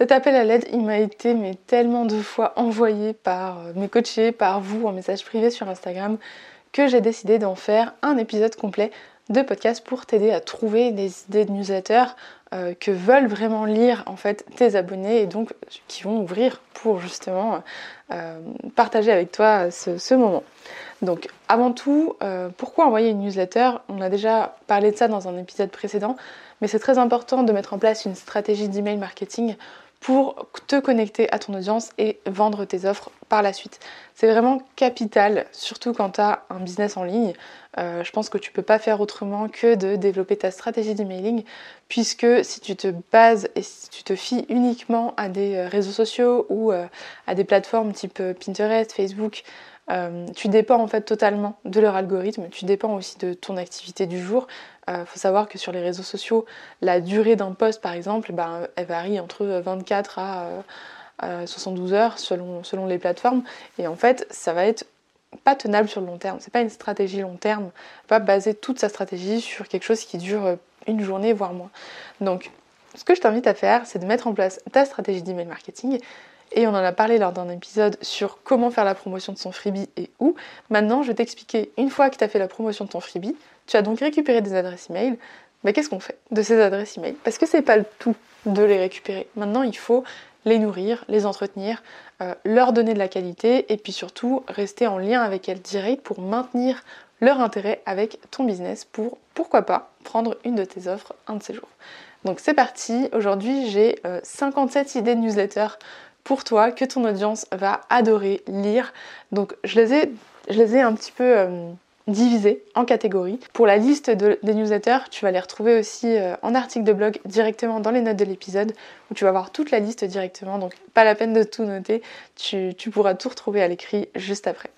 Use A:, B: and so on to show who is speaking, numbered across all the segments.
A: Cet appel à l'aide, il m'a été mais tellement de fois envoyé par euh, mes coachés, par vous en message privé sur Instagram, que j'ai décidé d'en faire un épisode complet de podcast pour t'aider à trouver des idées de newsletter euh, que veulent vraiment lire en fait tes abonnés et donc qui vont ouvrir pour justement euh, partager avec toi ce, moment. Donc avant tout, pourquoi envoyer une newsletter? On a déjà parlé de ça dans un épisode précédent, mais c'est très important de mettre en place une stratégie d'email marketing pour te connecter à ton audience et vendre tes offres par la suite. C'est vraiment capital, surtout quand tu as un business en ligne. Euh, je pense que tu peux pas faire autrement que de développer ta stratégie d'emailing, puisque si tu te bases et si tu te fies uniquement à des euh, réseaux sociaux ou euh, à des plateformes type Pinterest, Facebook, euh, tu dépends en fait totalement de leur algorithme, tu dépends aussi de ton activité du jour. Il euh, faut savoir que sur les réseaux sociaux, la durée d'un post par exemple, ben, elle varie entre 24 à 72 heures selon, selon les plateformes. Et en fait, ça va être pas tenable sur le long terme. C'est pas une stratégie long terme. Pas baser toute sa stratégie sur quelque chose qui dure une journée voire moins. Donc, ce que je t'invite à faire, c'est de mettre en place ta stratégie d'email marketing et on en a parlé lors d'un épisode sur comment faire la promotion de son freebie et où. Maintenant, je vais t'expliquer, une fois que tu as fait la promotion de ton freebie, tu as donc récupéré des adresses email. Mais qu'est-ce qu'on fait de ces adresses email? Parce que c'est pas le tout de les récupérer. Maintenant, il faut les nourrir, les entretenir, euh, leur donner de la qualité et puis surtout rester en lien avec elles direct pour maintenir leur intérêt avec ton business pour, pourquoi pas, prendre une de tes offres un de ces jours. Donc c'est parti, aujourd'hui j'ai 57 euh, idées de newsletter pour toi que ton audience va adorer lire. Donc je les ai, un petit peu euh, divisés en catégories. Pour la liste des newsletters, tu vas les retrouver aussi euh, en article de blog directement dans les notes de l'épisode où tu vas voir toute la liste directement. Donc pas la peine de tout noter, tu, pourras tout retrouver à l'écrit juste après.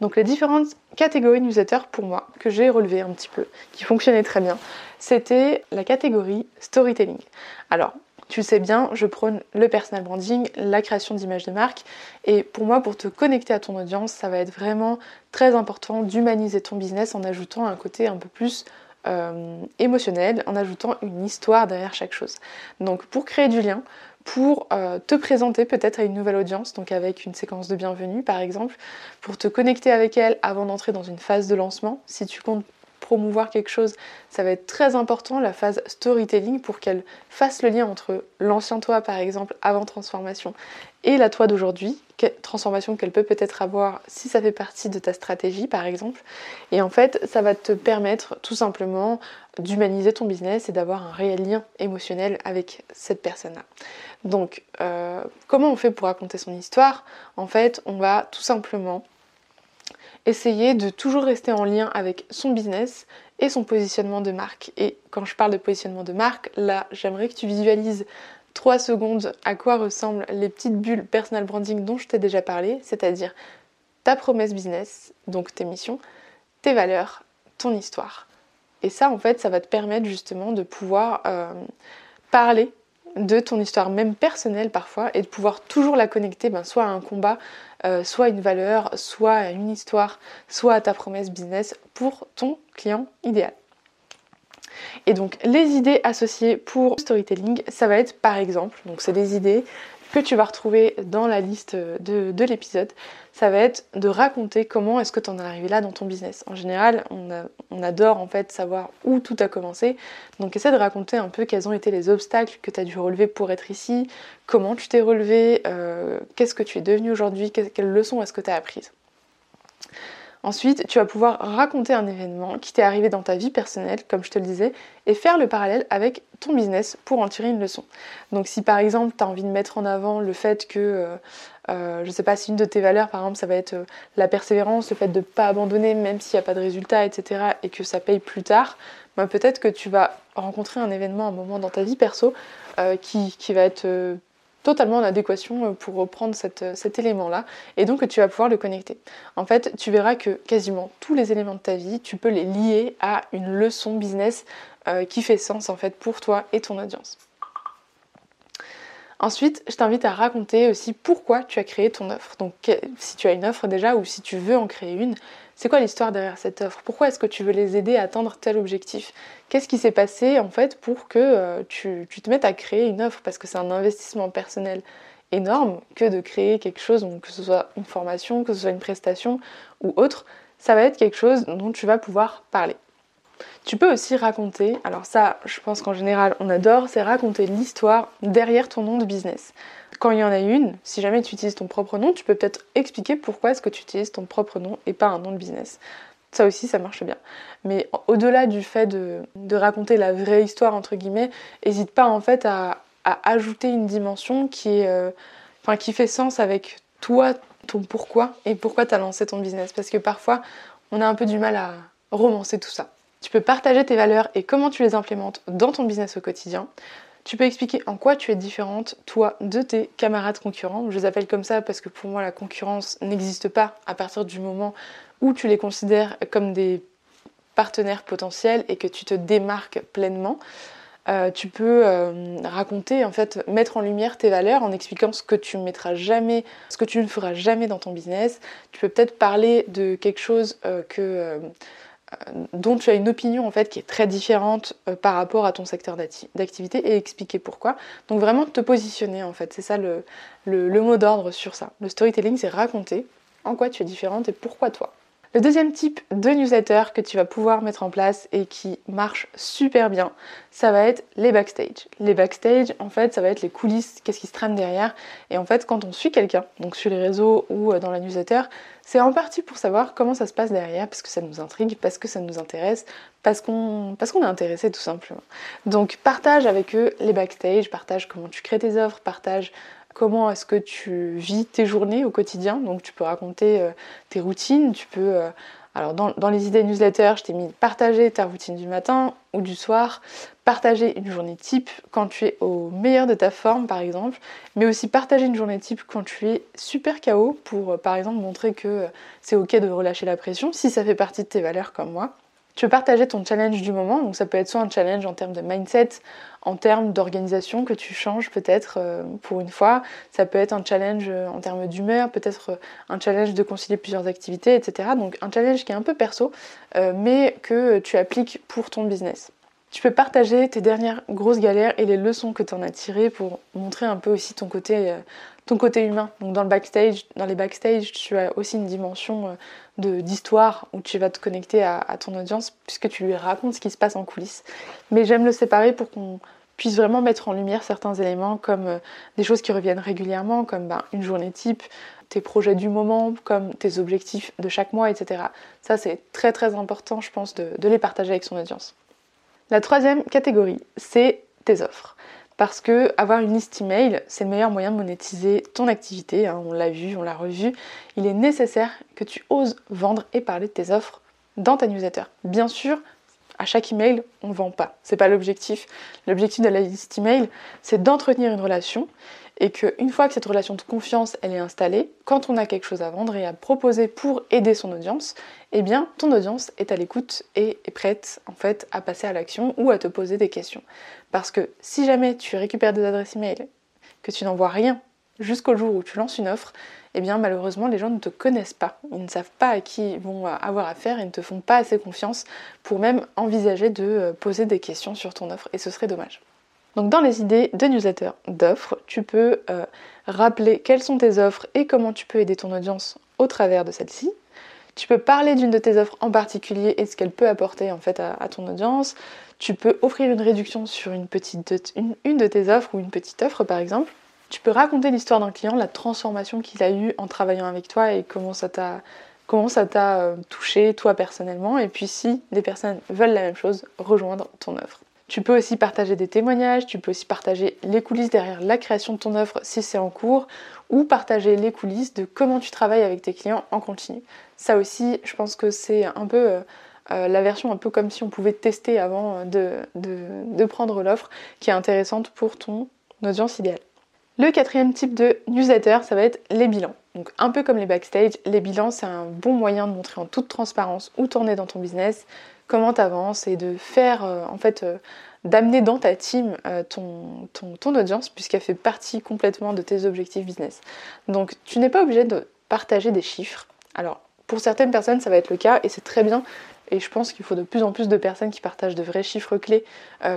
A: Donc les différentes catégories newsletters pour moi que j'ai relevées un petit peu, qui fonctionnaient très bien, c'était la catégorie storytelling. Alors tu sais bien, je prône le personal branding, la création d'images de marque. Et pour moi, pour te connecter à ton audience, ça va être vraiment très important d'humaniser ton business en ajoutant un côté un peu plus euh, émotionnel, en ajoutant une histoire derrière chaque chose. Donc pour créer du lien, pour euh, te présenter peut-être à une nouvelle audience, donc avec une séquence de bienvenue par exemple, pour te connecter avec elle avant d'entrer dans une phase de lancement, si tu comptes promouvoir quelque chose, ça va être très important la phase storytelling pour qu'elle fasse le lien entre l'ancien toi par exemple avant transformation et la toi d'aujourd'hui, transformation qu'elle peut peut-être avoir si ça fait partie de ta stratégie par exemple. Et en fait, ça va te permettre tout simplement d'humaniser ton business et d'avoir un réel lien émotionnel avec cette personne-là. Donc, euh, comment on fait pour raconter son histoire? En fait, on va tout simplement essayer de toujours rester en lien avec son business et son positionnement de marque. Et quand je parle de positionnement de marque, là, j'aimerais que tu visualises 3 secondes à quoi ressemblent les petites bulles personal branding dont je t'ai déjà parlé, c'est-à-dire ta promesse business, donc tes missions, tes valeurs, ton histoire. Et ça, en fait, ça va te permettre justement de pouvoir euh, parler de ton histoire, même personnelle parfois, et de pouvoir toujours la connecter ben, soit à un combat, euh, soit à une valeur, soit à une histoire, soit à ta promesse business pour ton client idéal. Et donc les idées associées pour storytelling, ça va être par exemple, donc c'est des idées que tu vas retrouver dans la liste de, l'épisode, ça va être de raconter comment est-ce que tu en es arrivé là dans ton business. En général, on, adore en fait savoir où tout a commencé. Donc essaie de raconter un peu quels ont été les obstacles que tu as dû relever pour être ici, comment tu t'es relevé, euh, qu'est-ce que tu es devenu aujourd'hui, quelles leçons est-ce que tu as apprises? Ensuite, tu vas pouvoir raconter un événement qui t'est arrivé dans ta vie personnelle, comme je te le disais, et faire le parallèle avec ton business pour en tirer une leçon. Donc si par exemple tu as envie de mettre en avant le fait que, euh, euh, je ne sais pas si une de tes valeurs par exemple ça va être euh, la persévérance, le fait de ne pas abandonner même s'il n'y a pas de résultat, etc. et que ça paye plus tard, bah, peut-être que tu vas rencontrer un événement, un moment dans ta vie perso qui, qui, va être totalement en adéquation euh, pour reprendre euh, cet élément-là et donc tu vas pouvoir le connecter. En fait, tu verras que quasiment tous les éléments de ta vie, tu peux les lier à une leçon business euh, qui fait sens en fait pour toi et ton audience. Ensuite, je t'invite à raconter aussi pourquoi tu as créé ton offre. Donc si tu as une offre déjà ou si tu veux en créer une, c'est quoi l'histoire derrière cette offre? Pourquoi est-ce que tu veux les aider à atteindre tel objectif? Qu'est-ce qui s'est passé en fait pour que euh, tu, te mettes à créer une offre? Parce que c'est un investissement personnel énorme que de créer quelque chose, que ce soit une formation, que ce soit une prestation ou autre, ça va être quelque chose dont tu vas pouvoir parler. Tu peux aussi raconter, alors ça je pense qu'en général on adore, c'est raconter l'histoire derrière ton nom de business. Quand il y en a une, si jamais tu utilises ton propre nom, tu peux peut-être expliquer pourquoi est-ce que tu utilises ton propre nom et pas un nom de business. Ça aussi, ça marche bien. Mais au-delà du fait de, raconter la vraie histoire, entre guillemets, n'hésite pas en fait à, ajouter une dimension qui, est, euh, qui fait sens avec toi, ton pourquoi et pourquoi tu as lancé ton business. Parce que parfois, on a un peu du mal à romancer tout ça. Tu peux partager tes valeurs et comment tu les implémentes dans ton business au quotidien. Tu peux expliquer en quoi tu es différente, toi, de tes camarades concurrents. Je les appelle comme ça parce que pour moi, la concurrence n'existe pas à partir du moment où tu les considères comme des partenaires potentiels et que tu te démarques pleinement. Euh, tu peux euh, raconter, en fait, mettre en lumière tes valeurs en expliquant ce que tu ne mettras jamais, ce que tu ne feras jamais dans ton business. Tu peux peut-être parler de quelque chose euh, que dont tu as une opinion en fait qui est très différente euh, par rapport à ton secteur d'activité et expliquer pourquoi. Donc vraiment te positionner en fait, c'est ça le, le mot d'ordre sur ça. Le storytelling c'est raconter en quoi tu es différente et pourquoi toi. Le deuxième type de newsletter que tu vas pouvoir mettre en place et qui marche super bien, ça va être les backstage. Les backstage, en fait, ça va être les coulisses, qu'est-ce qui se trame derrière. Et en fait, quand on suit quelqu'un, donc sur les réseaux ou euh, dans la newsletter, c'est en partie pour savoir comment ça se passe derrière, parce que ça nous intrigue, parce que ça nous intéresse, parce qu'on parce qu'on est intéressé tout simplement. Donc partage avec eux les backstage, partage comment tu crées tes offres, partage comment est-ce que tu vis tes journées au quotidien. Donc tu peux raconter euh, tes routines, tu peux... Euh, alors dans, les idées newsletter, je t'ai mis partager ta routine du matin ou du soir, partager une journée type quand tu es au meilleur de ta forme par exemple, mais aussi partager une journée type quand tu es super KO pour euh, par exemple montrer que c'est ok de relâcher la pression si ça fait partie de tes valeurs comme moi. Tu peux partager ton challenge du moment, donc ça peut être soit un challenge en termes de mindset, en termes d'organisation que tu changes peut-être euh, pour une fois, ça peut être un challenge euh, en termes d'humeur, peut-être euh, un challenge de concilier plusieurs activités, etc. Donc un challenge qui est un peu perso, mais que tu appliques pour ton business. Tu peux partager tes dernières grosses galères et les leçons que tu en as tirées pour montrer un peu aussi ton côté, ton côté humain. Donc dans le backstage, dans les backstage, tu as aussi une dimension d'histoire où tu vas te connecter à, ton audience puisque tu lui racontes ce qui se passe en coulisses. Mais j'aime le séparer pour qu'on puisse vraiment mettre en lumière certains éléments comme euh, des choses qui reviennent régulièrement, comme ben, une journée type, tes projets du moment, comme tes objectifs de chaque mois, etc. Ça c'est très très important je pense de les partager avec son audience. La troisième catégorie, c'est tes offres parce que avoir une liste email, c'est le meilleur moyen de monétiser ton activité. Hein, on l'a vu, on l'a revu. Il est nécessaire que tu oses vendre et parler de tes offres dans ta newsletter. Bien sûr, à chaque email, on ne vend pas. C'est pas l'objectif. L'objectif de la liste email, c'est d'entretenir une relation et qu'une fois que cette relation de confiance est installée, quand on a quelque chose à vendre et à proposer pour aider son audience, eh bien ton audience est à l'écoute et est prête en fait à passer à l'action ou à te poser des questions. Parce que si jamais tu récupères des adresses email, que tu n'envoies rien jusqu'au jour où tu lances une offre, eh bien malheureusement les gens ne te connaissent pas, ils ne savent pas à qui ils vont avoir affaire et ne te font pas assez confiance pour même envisager de euh, poser des questions sur ton offre et ce serait dommage. Donc dans les idées de newsletter d'offres, tu peux euh, rappeler quelles sont tes offres et comment tu peux aider ton audience au travers de celle-ci. Tu peux parler d'une de tes offres en particulier et ce qu'elle peut apporter en fait à, ton audience. Tu peux offrir une réduction sur une, petite, une, de tes offres ou une petite offre par exemple. Tu peux raconter l'histoire d'un client, la transformation qu'il a eue en travaillant avec toi et comment ça t'a comment ça t'a euh, touché toi personnellement et puis si des personnes veulent la même chose, rejoindre ton offre. Tu peux aussi partager des témoignages, tu peux aussi partager les coulisses derrière la création de ton offre si c'est en cours, ou partager les coulisses de comment tu travailles avec tes clients en continu. Ça aussi, je pense que c'est un peu euh, euh, la version un peu comme si on pouvait tester avant de, de prendre l'offre, qui est intéressante pour ton audience idéale. Le quatrième type de newsletter, ça va être les bilans. Donc un peu comme les backstage, les bilans c'est un bon moyen de montrer en toute transparence où t'en es dans ton business, comment tu avances et de faire euh, en fait euh, d'amener dans ta team euh, ton, audience puisqu'elle fait partie complètement de tes objectifs business. Donc tu n'es pas obligé de partager des chiffres. Alors pour certaines personnes ça va être le cas et c'est très bien et je pense qu'il faut de plus en plus de personnes qui partagent de vrais chiffres clés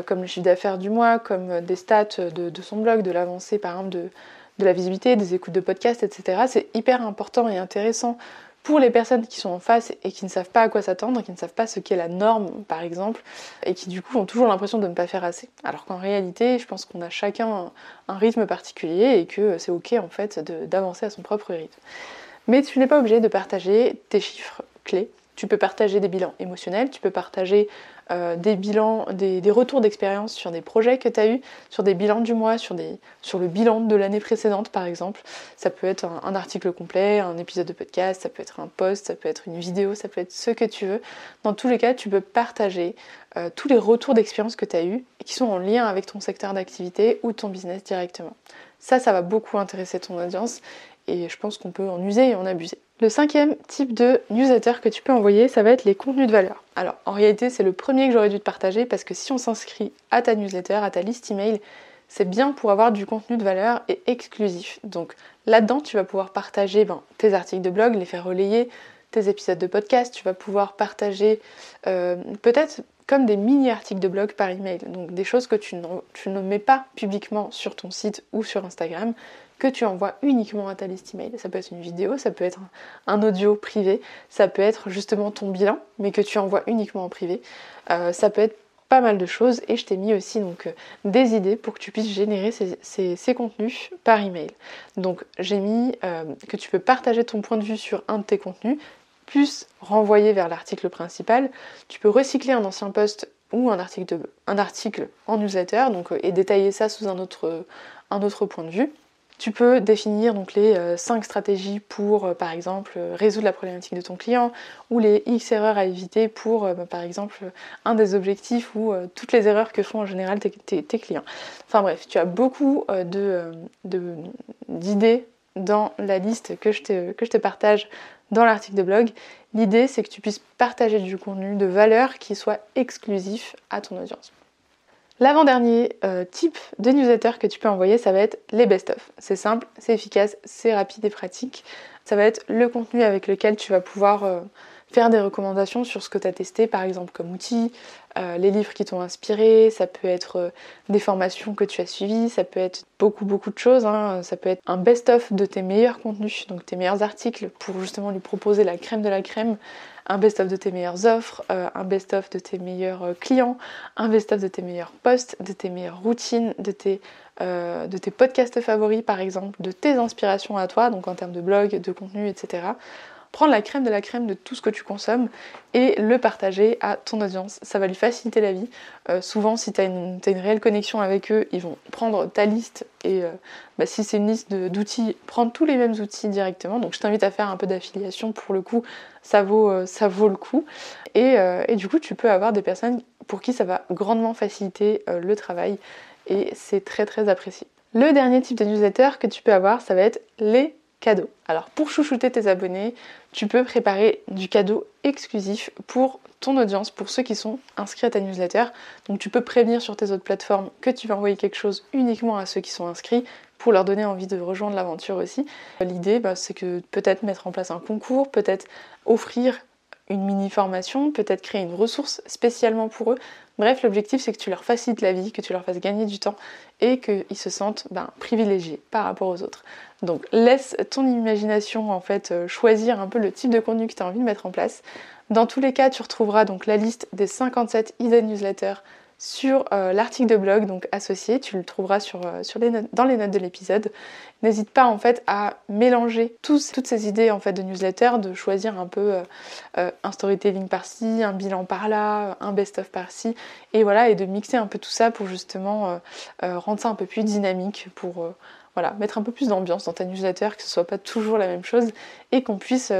A: comme le chiffre d'affaires du mois, comme des stats de, de son blog, de l'avancée par exemple de, de la visibilité, des écoutes de podcasts, etc. C'est hyper important et intéressant pour les personnes qui sont en face et qui ne savent pas à quoi s'attendre, qui ne savent pas ce qu'est la norme par exemple, et qui du coup ont toujours l'impression de ne pas faire assez. Alors qu'en réalité, je pense qu'on a chacun un rythme particulier et que c'est ok en fait d'avancer à son propre rythme. Mais tu n'es pas obligé de partager tes chiffres clés. Tu peux partager des bilans émotionnels, tu peux partager euh, des bilans, des, retours d'expérience sur des projets que tu as eu, sur des bilans du mois, sur, le bilan de l'année précédente par exemple. Ça peut être un, article complet, un épisode de podcast, ça peut être un post, ça peut être une vidéo, ça peut être ce que tu veux. Dans tous les cas, tu peux partager euh, tous les retours d'expérience que tu as eu et qui sont en lien avec ton secteur d'activité ou ton business directement. Ça, ça va beaucoup intéresser ton audience et je pense qu'on peut en user et en abuser. Le cinquième type de newsletter que tu peux envoyer, ça va être les contenus de valeur. Alors en réalité, c'est le premier que j'aurais dû te partager parce que si on s'inscrit à ta newsletter, à ta liste email, c'est bien pour avoir du contenu de valeur et exclusif. Donc là-dedans, tu vas pouvoir partager ben, tes articles de blog, les faire relayer, tes épisodes de podcast, tu vas pouvoir partager euh, peut-être comme des mini-articles de blog par email. Donc des choses que tu ne mets pas publiquement sur ton site ou sur Instagram, que tu envoies uniquement à ta liste email. Ça peut être une vidéo, ça peut être un audio privé, ça peut être justement ton bilan, mais que tu envoies uniquement en privé. Euh, ça peut être pas mal de choses et je t'ai mis aussi donc euh, des idées pour que tu puisses générer ces, contenus par email. Donc j'ai mis euh, que tu peux partager ton point de vue sur un de tes contenus, plus renvoyer vers l'article principal. Tu peux recycler un ancien post ou un article, en newsletter donc, et détailler ça sous un autre point de vue. Tu peux définir donc les 5 euh, stratégies pour, euh, par exemple, euh, résoudre la problématique de ton client ou les X erreurs à éviter pour, bah, par exemple, un des objectifs ou toutes les erreurs que font en général tes, clients. Enfin bref, tu as beaucoup d'idées dans la liste que je te partage dans l'article de blog. L'idée, c'est que tu puisses partager du contenu de valeur qui soit exclusif à ton audience. L'avant-dernier euh, type de newsletter que tu peux envoyer, ça va être les best-of. C'est simple, c'est efficace, c'est rapide et pratique. Ça va être le contenu avec lequel tu vas pouvoir euh, faire des recommandations sur ce que tu as testé, par exemple comme outil, euh, les livres qui t'ont inspiré, ça peut être des formations que tu as suivies, ça peut être beaucoup beaucoup de choses, hein. ça peut être un best-of de tes meilleurs contenus, donc tes meilleurs articles pour justement lui proposer la crème de la crème un best-of de tes meilleures offres, euh, un best-of de tes meilleurs euh, clients, un best-of de tes meilleurs posts, de tes meilleures routines, de tes, euh, de tes podcasts favoris par exemple, de tes inspirations à toi, donc en termes de blog, de contenu, etc prendre la crème de la crème de tout ce que tu consommes et le partager à ton audience. Ça va lui faciliter la vie. Euh, souvent, si tu as, une réelle connexion avec eux, ils vont prendre ta liste et euh, bah, si c'est une liste d'outils, prendre tous les mêmes outils directement. Donc je t'invite à faire un peu d'affiliation pour le coup, ça vaut, euh, ça vaut le coup. Et, et, du coup, tu peux avoir des personnes pour qui ça va grandement faciliter le travail et c'est très très apprécié. Le dernier type de newsletter que tu peux avoir, ça va être les Alors pour chouchouter tes abonnés, tu peux préparer du cadeau exclusif pour ton audience, pour ceux qui sont inscrits à ta newsletter. Donc tu peux prévenir sur tes autres plateformes que tu vas envoyer quelque chose uniquement à ceux qui sont inscrits pour leur donner envie de rejoindre l'aventure aussi. L'idée, bah, c'est que peut-être mettre en place un concours, peut-être offrir une mini formation, peut-être créer une ressource spécialement pour eux. Bref, l'objectif c'est que tu leur facilites la vie, que tu leur fasses gagner du temps et qu'ils se sentent ben, privilégiés par rapport aux autres. Donc laisse ton imagination en fait euh, choisir un peu le type de contenu que tu as envie de mettre en place. Dans tous les cas, tu retrouveras donc la liste des 57 idées newsletters sur euh, l'article de blog donc associé, tu le trouveras euh, dans les notes de l'épisode. N'hésite pas en fait à mélanger toutes ces idées en fait de newsletter, de choisir un peu euh, un storytelling par-ci, un bilan par-là, un best-of par-ci, et voilà, et de mixer un peu tout ça pour justement rendre ça un peu plus dynamique, pour voilà, mettre un peu plus d'ambiance dans ta newsletter, que ce soit pas toujours la même chose, et qu'on puisse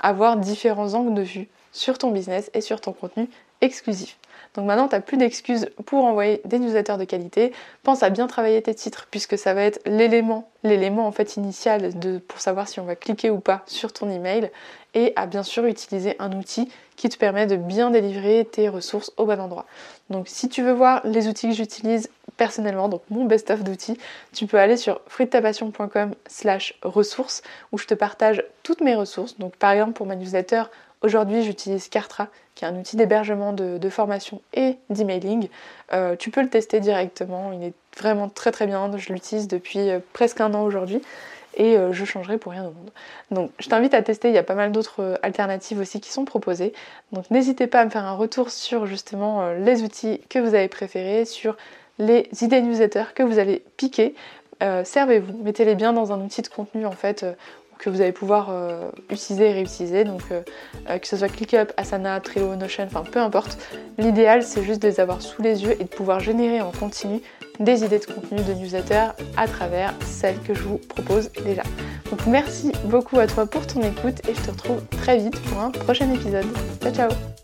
A: avoir différents angles de vue sur ton business et sur ton contenu exclusif. Donc maintenant, tu n'as plus d'excuses pour envoyer des newsletters de qualité. Pense à bien travailler tes titres puisque ça va être l'élément, l'élément en fait initial de, pour savoir si on va cliquer ou pas sur ton email. Et à bien sûr utiliser un outil qui te permet de bien délivrer tes ressources au bon endroit. Donc si tu veux voir les outils que j'utilise personnellement, donc mon best-of d'outils, tu peux aller sur fruittapassion.com slash ressources où je te partage toutes mes ressources. Donc par exemple pour ma newsletter, Aujourd'hui, j'utilise Cartra, qui est un outil d'hébergement de, formation et d'emailing. Euh, tu peux le tester directement, il est vraiment très très bien. Je l'utilise depuis euh, presque un an aujourd'hui et euh, je changerai pour rien au monde. Donc je t'invite à tester, il y a pas mal d'autres alternatives aussi qui sont proposées. Donc n'hésitez pas à me faire un retour sur justement les outils que vous avez préférés, sur les idées newsletter que vous avez piquées. Servez-vous, mettez-les bien dans un outil de contenu en fait que vous allez pouvoir euh, utiliser et réutiliser. Donc euh, euh, que ce soit ClickUp, Asana, Trello, Notion, enfin peu importe. L'idéal c'est juste de les avoir sous les yeux et de pouvoir générer en continu des idées de contenu de newsletter à travers celles que je vous propose déjà. Donc merci beaucoup à toi pour ton écoute et je te retrouve très vite pour un prochain épisode. Ciao ciao